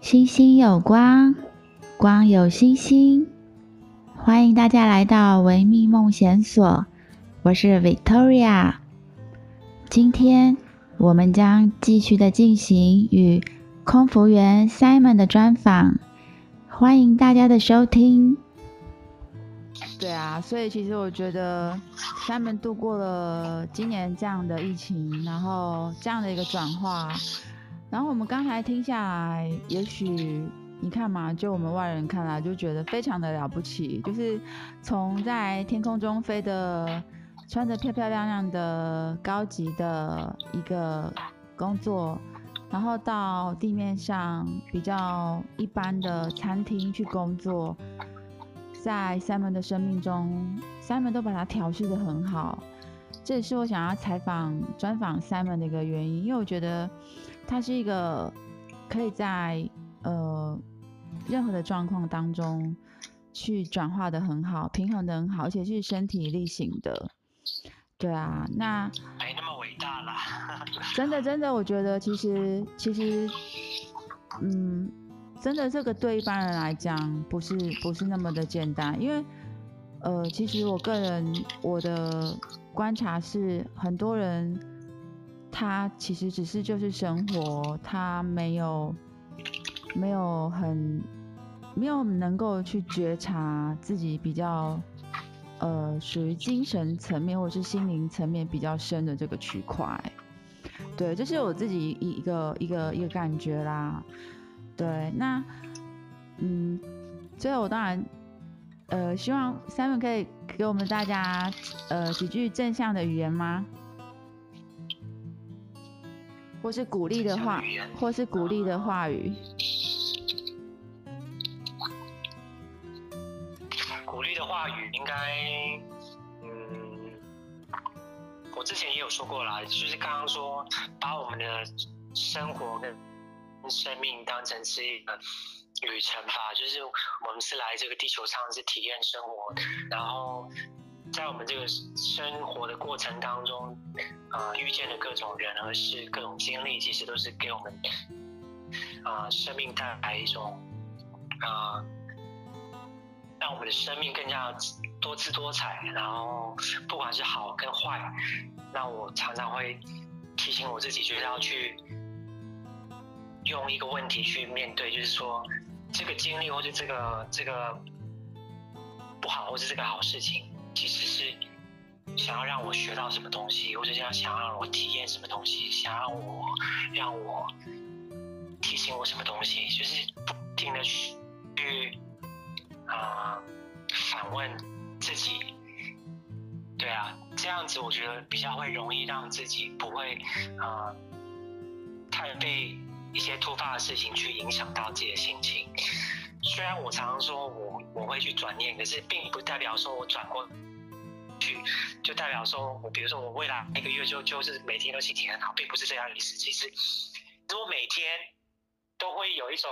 星星有光，光有星星。欢迎大家来到维密梦想所，我是 Victoria。今天我们将继续的进行与空服员 Simon 的专访，欢迎大家的收听。对啊，所以其实我觉得 Simon 度过了今年这样的疫情，然后这样的一个转化，然后我们刚才听下来，也许你看嘛，就我们外人看来就觉得非常的了不起，就是从在天空中飞的，穿着漂漂亮亮的高级的一个工作，然后到地面上比较一般的餐厅去工作。在 Simon 的生命中，Simon 都把它调适得很好，这也是我想要采访专访 Simon 的一个原因，因为我觉得他是一个可以在呃任何的状况当中去转化的很好，平衡的很好，而且是身体力行的。对啊，那没那么伟大啦。真的真的，我觉得其实其实嗯。真的，这个对一般人来讲不是不是那么的简单，因为，呃，其实我个人我的观察是，很多人他其实只是就是生活，他没有没有很没有能够去觉察自己比较呃属于精神层面或者是心灵层面比较深的这个区块，对，这是我自己一一个一个一个感觉啦。对，那，嗯，最后我当然，呃，希望 Simon 可以给我们大家，呃，几句正向的语言吗？或是鼓励的话，或是鼓励的话语。鼓励的话语应该，嗯，我之前也有说过啦，就是刚刚说把我们的生活跟。生命当成是一个旅程吧，就是我们是来这个地球上是体验生活，然后在我们这个生活的过程当中，啊、呃，遇见的各种人和事、各种经历，其实都是给我们啊、生命带来一种啊、让我们的生命更加多姿多彩。然后不管是好跟坏，那我常常会提醒我自己，就是要去。用一个问题去面对，就是说，这个经历或者这个这个不好，或者这个好事情，其实是想要让我学到什么东西，或者想想让我体验什么东西，想要我让我提醒我什么东西，就是不停的去啊、呃、反问自己。对啊，这样子我觉得比较会容易让自己不会啊、太被。一些突发的事情去影响到自己的心情，虽然我常常说我我会去转念，可是并不代表说我转过去就代表说我，比如说我未来一个月就就是每天都心情很好，并不是这样的意思。其实，如果每天都会有一种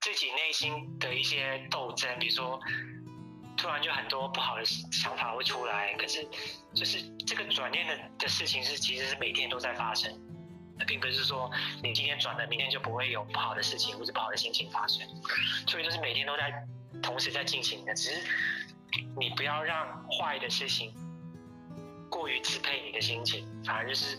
自己内心的一些斗争，比如说突然就很多不好的想法会出来，可是就是这个转念的的事情是其实是每天都在发生。并不是说你今天转了，明天就不会有不好的事情或者不好的心情发生，所以就是每天都在同时在进行的，只是你不要让坏的事情过于支配你的心情，反而就是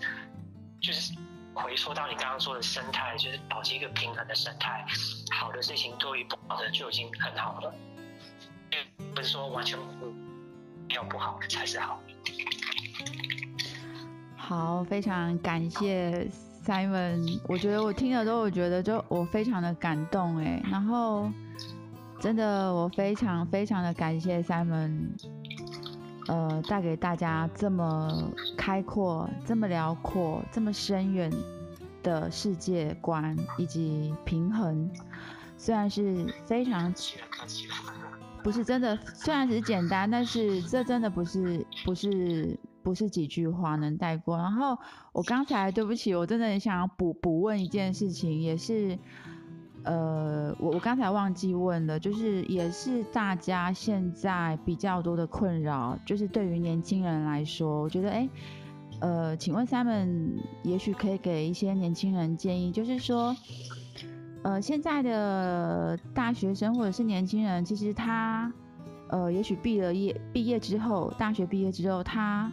就是回溯到你刚刚说的生态，就是保持一个平衡的生态，好的事情多于不好的就已经很好了，不是说完全没有不好的才是好。好，非常感谢。Simon，我觉得我听了之后，我觉得就我非常的感动哎，然后真的我非常非常的感谢 Simon，呃，带给大家这么开阔、这么辽阔、这么深远的世界观以及平衡，虽然是非常，不是真的，虽然只是简单，但是这真的不是不是。不是几句话能带过。然后我刚才对不起，我真的很想要补补问一件事情，也是，呃，我我刚才忘记问了，就是也是大家现在比较多的困扰，就是对于年轻人来说，我觉得，哎，呃，请问 Simon，也许可以给一些年轻人建议，就是说，呃，现在的大学生或者是年轻人，其实他呃，也许毕了业，毕业之后，大学毕业之后，他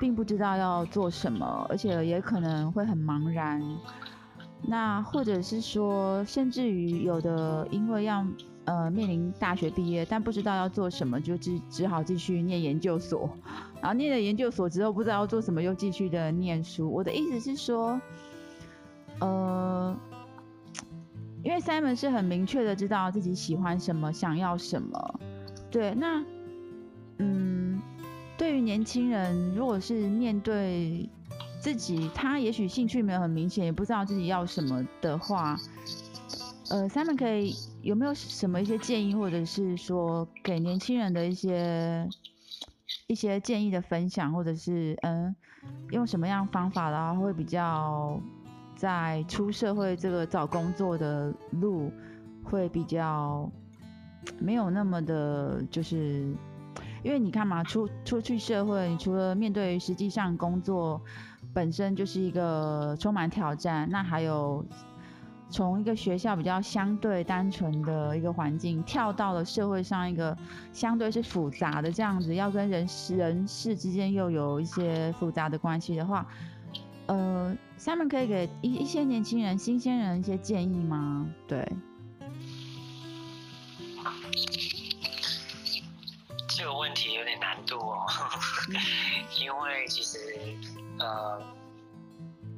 并不知道要做什么，而且也可能会很茫然。那或者是说，甚至于有的因为要呃面临大学毕业，但不知道要做什么，就只只好继续念研究所。然后念了研究所之后，不知道要做什么，又继续的念书。我的意思是说，呃。因为 Simon 是很明确的知道自己喜欢什么，想要什么。对，那，嗯，对于年轻人，如果是面对自己，他也许兴趣没有很明显，也不知道自己要什么的话，呃，Simon 可以有没有什么一些建议，或者是说给年轻人的一些一些建议的分享，或者是嗯，用什么样方法的话会比较。在出社会这个找工作的路会比较没有那么的，就是因为你看嘛，出出去社会，你除了面对实际上工作本身就是一个充满挑战，那还有从一个学校比较相对单纯的一个环境，跳到了社会上一个相对是复杂的这样子，要跟人人事之间又有一些复杂的关系的话。呃，Simon 可以给一一些年轻人、新鲜人一些建议吗？对，其实呃，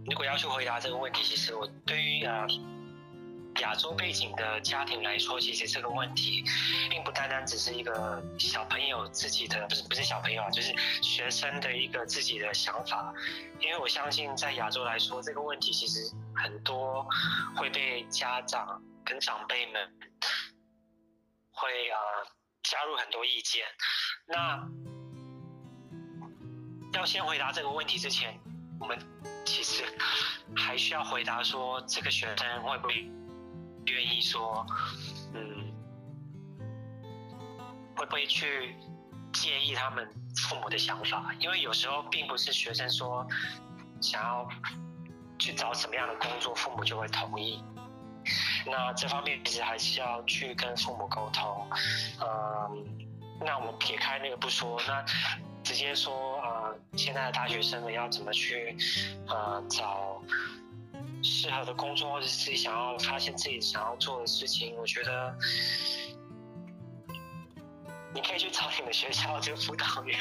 如果要去回答这个问题，其实我对于呃。亚洲背景的家庭来说，其实这个问题并不单单只是一个小朋友自己的，不是不是小朋友啊，就是学生的一个自己的想法。因为我相信，在亚洲来说，这个问题其实很多会被家长跟长辈们会啊、呃、加入很多意见。那要先回答这个问题之前，我们其实还需要回答说，这个学生会不会？愿意说，嗯，会不会去介意他们父母的想法？因为有时候并不是学生说想要去找什么样的工作，父母就会同意。那这方面其实还是要去跟父母沟通。嗯，那我们撇开那个不说，那直接说，啊，现在的大学生们要怎么去，呃，找。适合的工作，或者自己想要发现自己想要做的事情，我觉得你可以去找你们学校这个辅导员，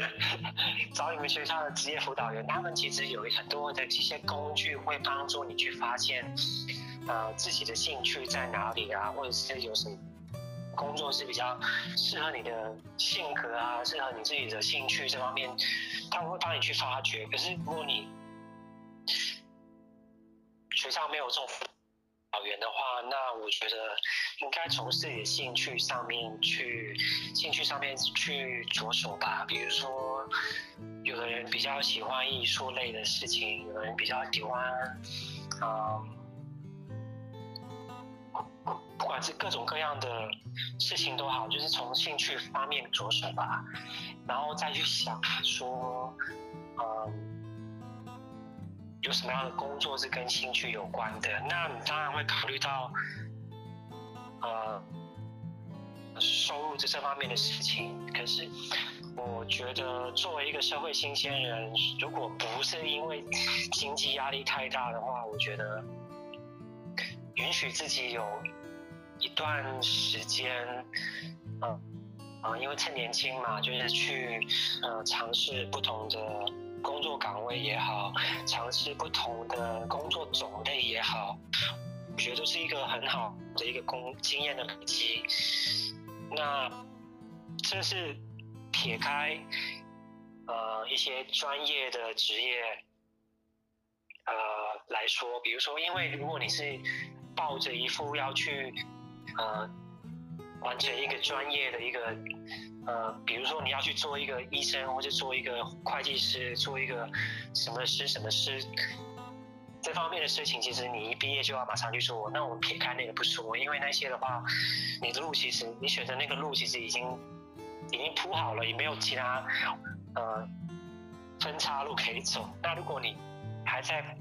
找你们学校的职业辅导员，他们其实有很多的这些工具会帮助你去发现，呃，自己的兴趣在哪里啊，或者是有什么工作是比较适合你的性格啊，适合你自己的兴趣这方面，他们会帮你去发掘。可是如果你学校没有这种辅导员的话，那我觉得应该从自己的兴趣上面去，兴趣上面去着手吧。比如说，有的人比较喜欢艺术类的事情，有的人比较喜欢，嗯，不管是各种各样的事情都好，就是从兴趣方面着手吧，然后再去想说，嗯。有什么样的工作是跟兴趣有关的？那你当然会考虑到，呃，收入这这方面的事情。可是，我觉得作为一个社会新鲜人，如果不是因为经济压力太大的话，我觉得允许自己有一段时间，嗯、啊、因为趁年轻嘛，就是去呃尝试不同的。工作岗位也好，尝试不同的工作种类也好，我觉得都是一个很好的一个工经验的累积。那这是撇开呃一些专业的职业呃来说，比如说，因为如果你是抱着一副要去呃完成一个专业的一个。呃，比如说你要去做一个医生，或者做一个会计师，做一个什么师什么师，这方面的事情，其实你一毕业就要马上去做。那我们撇开那个不说，因为那些的话，你的路其实你选择那个路其实已经已经铺好了，也没有其他呃分岔路可以走。那如果你还在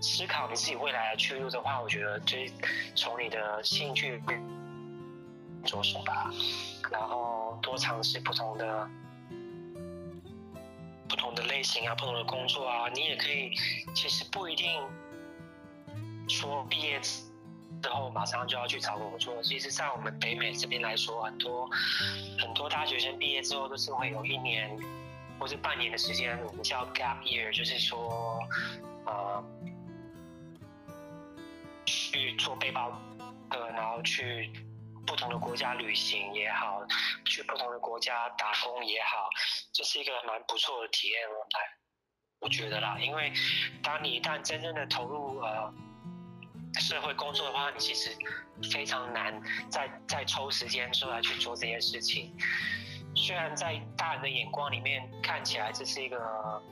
思考你自己未来的去路的话，我觉得就是从你的兴趣着手吧，然后多尝试不同的不同的类型啊，不同的工作啊，你也可以，其实不一定说毕业之后马上就要去找工作。其实，在我们北美这边来说，很多很多大学生毕业之后都是会有一年或是半年的时间，我们叫 gap year，就是说，呃。去做背包客，然后去不同的国家旅行也好，去不同的国家打工也好，这是一个蛮不错的体验。我觉得啦，因为当你一旦真正的投入呃社会工作的话，你其实非常难再再抽时间出来去做这些事情。虽然在大人的眼光里面看起来这是一个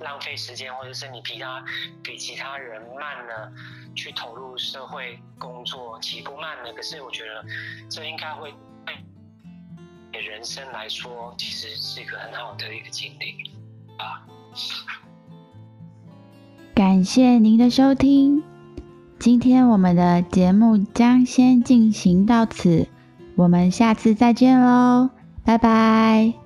浪费时间，或者是你比他比其他人慢了。去投入社会工作起步慢了，可是我觉得这应该会对人生来说，其实是一个很好的一个经历啊。感谢您的收听，今天我们的节目将先进行到此，我们下次再见喽，拜拜。